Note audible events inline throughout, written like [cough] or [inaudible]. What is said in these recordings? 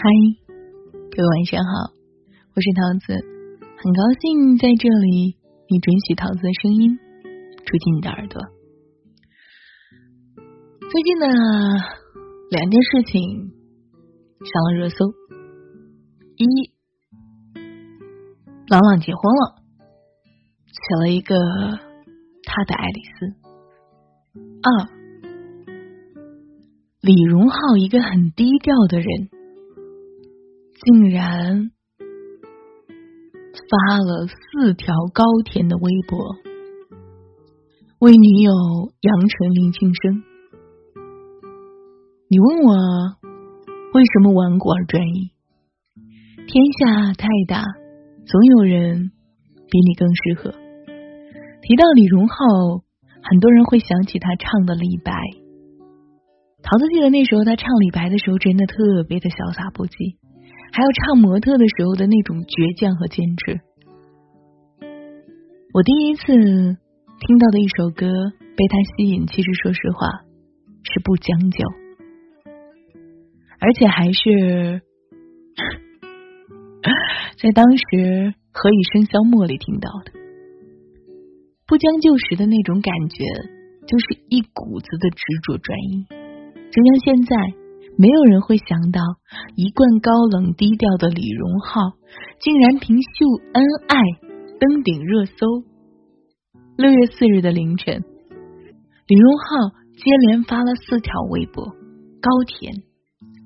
嗨，各位晚上好，我是桃子，很高兴在这里你准许桃子的声音住进你的耳朵。最近呢，两件事情上了热搜：一，朗朗结婚了，娶了一个他的爱丽丝；二，李荣浩一个很低调的人。竟然发了四条高甜的微博，为女友杨丞琳庆生。你问我为什么顽固而专一？天下太大，总有人比你更适合。提到李荣浩，很多人会想起他唱的李白。桃子记得那时候他唱李白的时候，真的特别的潇洒不羁。还有唱模特的时候的那种倔强和坚持。我第一次听到的一首歌被他吸引，其实说实话是不将就，而且还是 [laughs] 在当时《何以笙箫默》里听到的。不将就时的那种感觉，就是一股子的执着专一，就像现在。没有人会想到，一贯高冷低调的李荣浩，竟然凭秀恩爱登顶热搜。六月四日的凌晨，李荣浩接连发了四条微博，高甜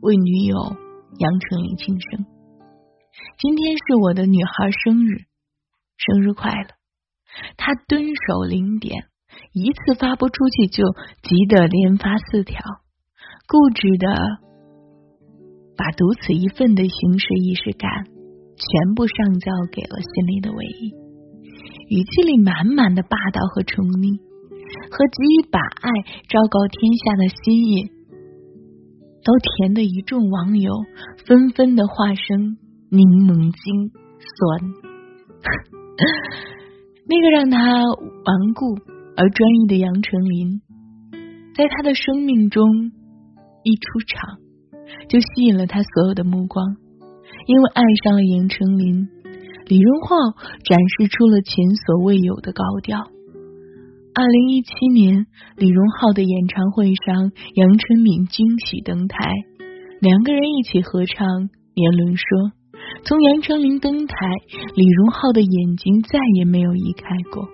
为女友杨丞琳庆生。今天是我的女孩生日，生日快乐！他蹲守零点，一次发不出去就急得连发四条。固执的把独此一份的形式仪式感全部上交给了心里的唯一，语气里满满的霸道和宠溺，和急于把爱昭告天下的心意，都甜的一众网友纷纷的化身柠檬精酸。[laughs] 那个让他顽固而专一的杨丞琳，在他的生命中。一出场就吸引了他所有的目光，因为爱上了杨丞琳，李荣浩展示出了前所未有的高调。二零一七年，李荣浩的演唱会上，杨丞琳惊喜登台，两个人一起合唱。年轮说，从杨丞琳登台，李荣浩的眼睛再也没有移开过。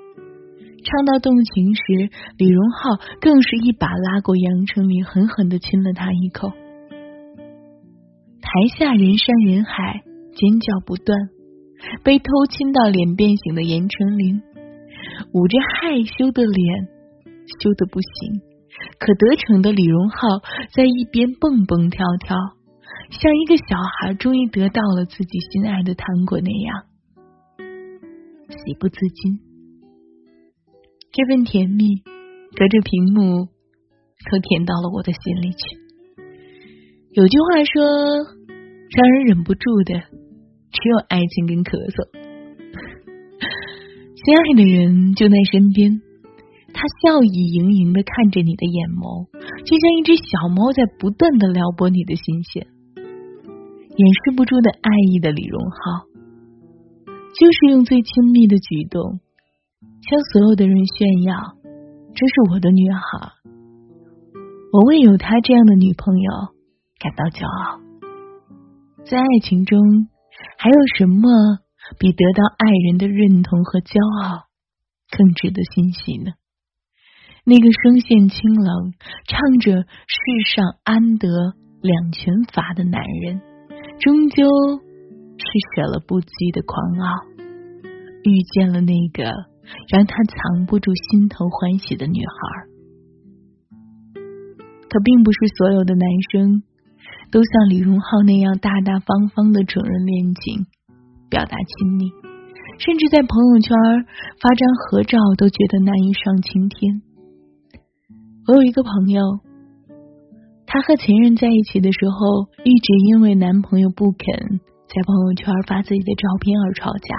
唱到动情时，李荣浩更是一把拉过杨丞琳，狠狠的亲了她一口。台下人山人海，尖叫不断。被偷亲到脸变形的杨丞琳，捂着害羞的脸，羞的不行。可得逞的李荣浩在一边蹦蹦跳跳，像一个小孩终于得到了自己心爱的糖果那样，喜不自禁。这份甜蜜，隔着屏幕都甜到了我的心里去。有句话说，让人忍不住的只有爱情跟咳嗽。[laughs] 心爱的人就在身边，他笑意盈盈的看着你的眼眸，就像一只小猫在不断的撩拨你的心弦。掩饰不住的爱意的李荣浩，就是用最亲密的举动。向所有的人炫耀，这是我的女孩，我为有她这样的女朋友感到骄傲。在爱情中，还有什么比得到爱人的认同和骄傲更值得欣喜呢？那个声线清冷、唱着“世上安得两全法”的男人，终究是舍了不羁的狂傲，遇见了那个。让他藏不住心头欢喜的女孩，可并不是所有的男生都像李荣浩那样大大方方的承认恋情、表达亲密，甚至在朋友圈发张合照都觉得难以上青天。我有一个朋友，她和前任在一起的时候，一直因为男朋友不肯在朋友圈发自己的照片而吵架，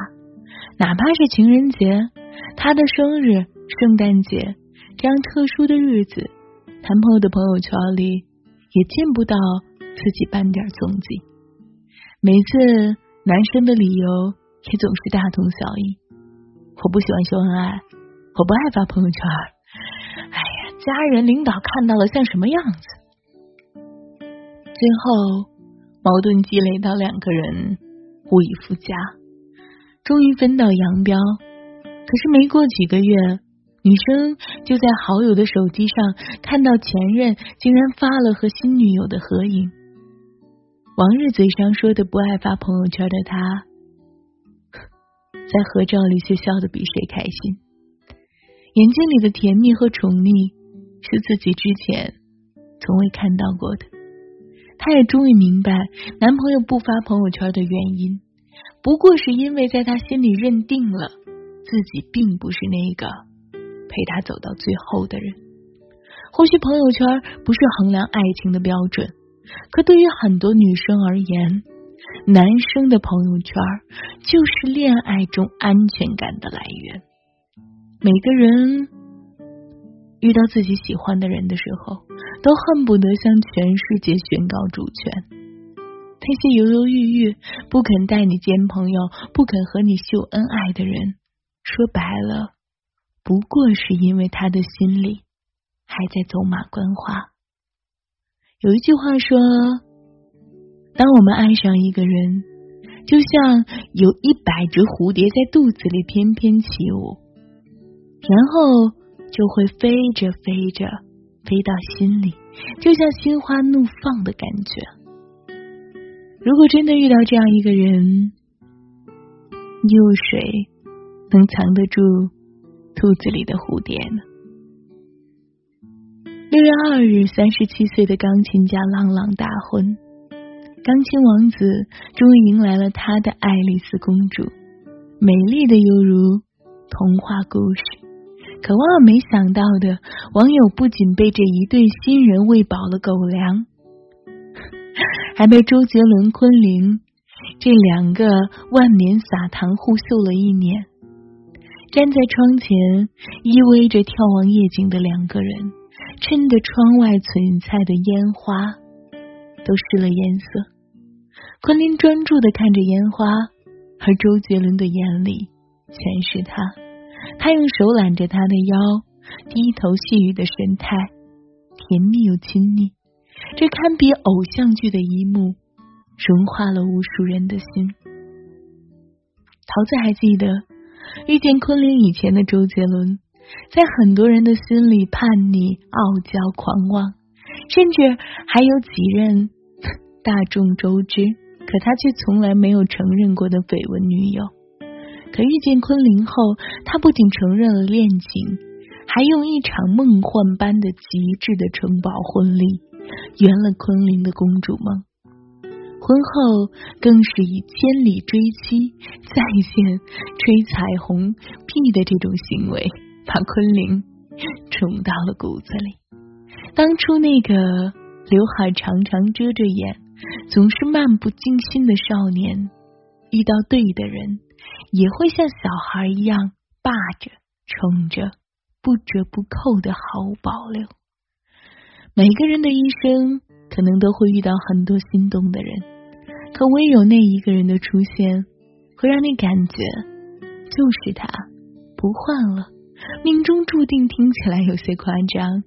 哪怕是情人节。他的生日、圣诞节这样特殊的日子，男朋友的朋友圈里也见不到自己半点踪迹。每次男生的理由也总是大同小异：我不喜欢秀恩爱，我不爱发朋友圈。哎呀，家人领导看到了像什么样子？最后矛盾积累到两个人无以复加，终于分道扬镳。可是没过几个月。女生就在好友的手机上看到前任竟然发了和新女友的合影，往日嘴上说的不爱发朋友圈的他，在合照里却笑得比谁开心，眼睛里的甜蜜和宠溺是自己之前从未看到过的。他也终于明白，男朋友不发朋友圈的原因，不过是因为在他心里认定了自己并不是那个。陪他走到最后的人，或许朋友圈不是衡量爱情的标准，可对于很多女生而言，男生的朋友圈就是恋爱中安全感的来源。每个人遇到自己喜欢的人的时候，都恨不得向全世界宣告主权。那些犹犹豫豫、不肯带你见朋友、不肯和你秀恩爱的人，说白了。不过是因为他的心里还在走马观花。有一句话说：“当我们爱上一个人，就像有一百只蝴蝶在肚子里翩翩起舞，然后就会飞着飞着飞到心里，就像心花怒放的感觉。如果真的遇到这样一个人，又谁能藏得住？”肚子里的蝴蝶呢？六月二日，三十七岁的钢琴家朗朗大婚，钢琴王子终于迎来了他的爱丽丝公主，美丽的犹如童话故事。可万万没想到的，网友不仅被这一对新人喂饱了狗粮，[laughs] 还被周杰伦、昆凌这两个万年撒糖互秀了一年。站在窗前依偎着眺望夜景的两个人，衬得窗外璀璨的烟花都失了颜色。昆凌专注的看着烟花，而周杰伦的眼里全是他。他用手揽着她的腰，低头细语的神态，甜蜜又亲昵。这堪比偶像剧的一幕，融化了无数人的心。桃子还记得。遇见昆凌以前的周杰伦，在很多人的心里叛逆、傲娇、狂妄，甚至还有几任大众周知，可他却从来没有承认过的绯闻女友。可遇见昆凌后，他不仅承认了恋情，还用一场梦幻般的极致的城堡婚礼，圆了昆凌的公主梦。婚后更是以千里追妻、在线吹彩虹屁的这种行为，把昆凌宠到了骨子里。当初那个刘海长长遮着眼、总是漫不经心的少年，遇到对的人，也会像小孩一样霸着、宠着，不折不扣的毫无保留。每个人的一生，可能都会遇到很多心动的人。可唯有那一个人的出现，会让你感觉就是他，不换了。命中注定听起来有些夸张，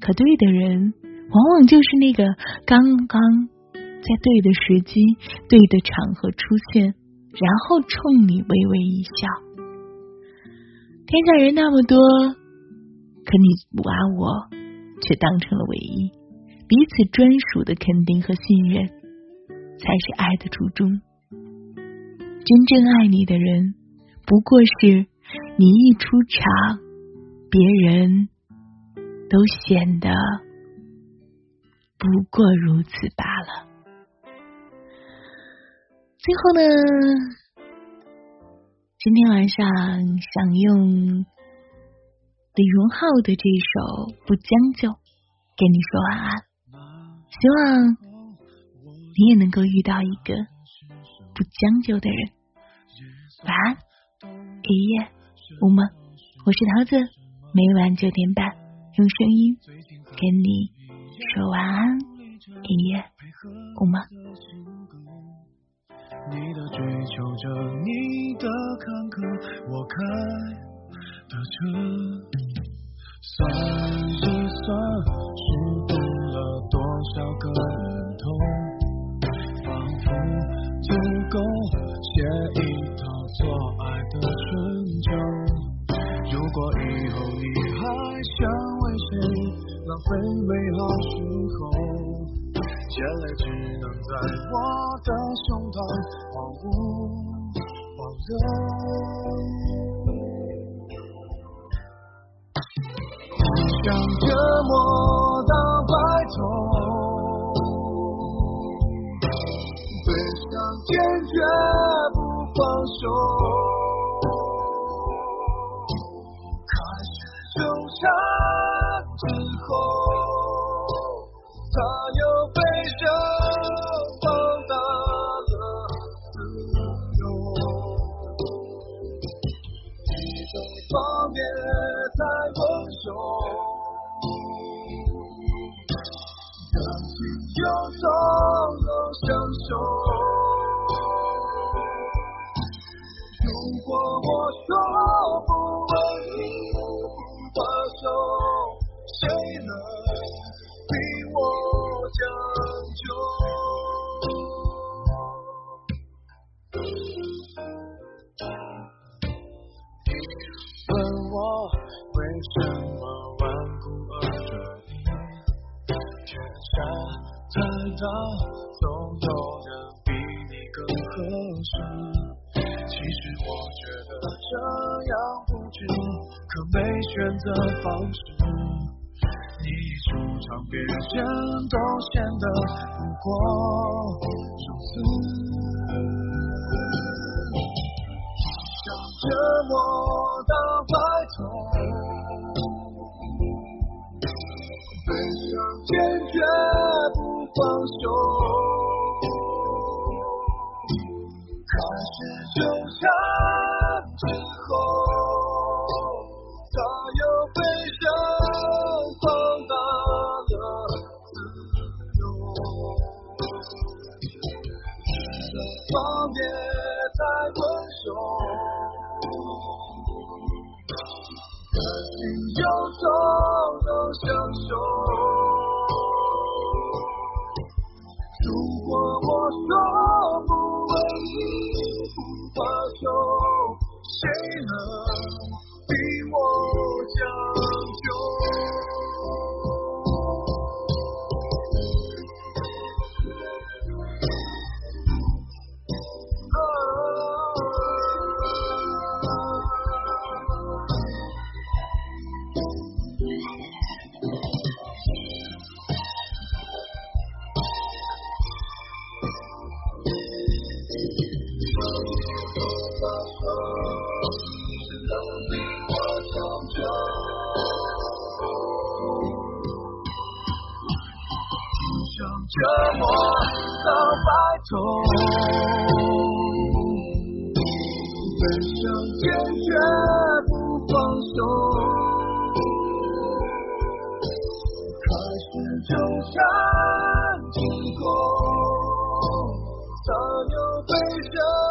可对的人，往往就是那个刚刚在对的时机、对的场合出现，然后冲你微微一笑。天下人那么多，可你不爱我却当成了唯一，彼此专属的肯定和信任。才是爱的初衷。真正爱你的人，不过是你一出场，别人都显得不过如此罢了。最后呢，今天晚上想用李荣浩的这首《不将就》跟你说晚安，希望。你也能够遇到一个不将就的人。晚安，一夜无梦。我是桃子，每晚九点半用声音跟你说晚安，一夜无梦。你的追求着你的坎坷，我开的车。算一算，虚度了多少个年头，仿佛足够写一套做爱的春秋。如果以后你还想为谁浪费美好时候，眼泪只能在我的胸膛荒芜荒流。想折磨到白头，悲伤坚决不放手，你一出场，别人都显得不过如此。想折磨到白头，悲伤坚决不。放手，折磨到白头，又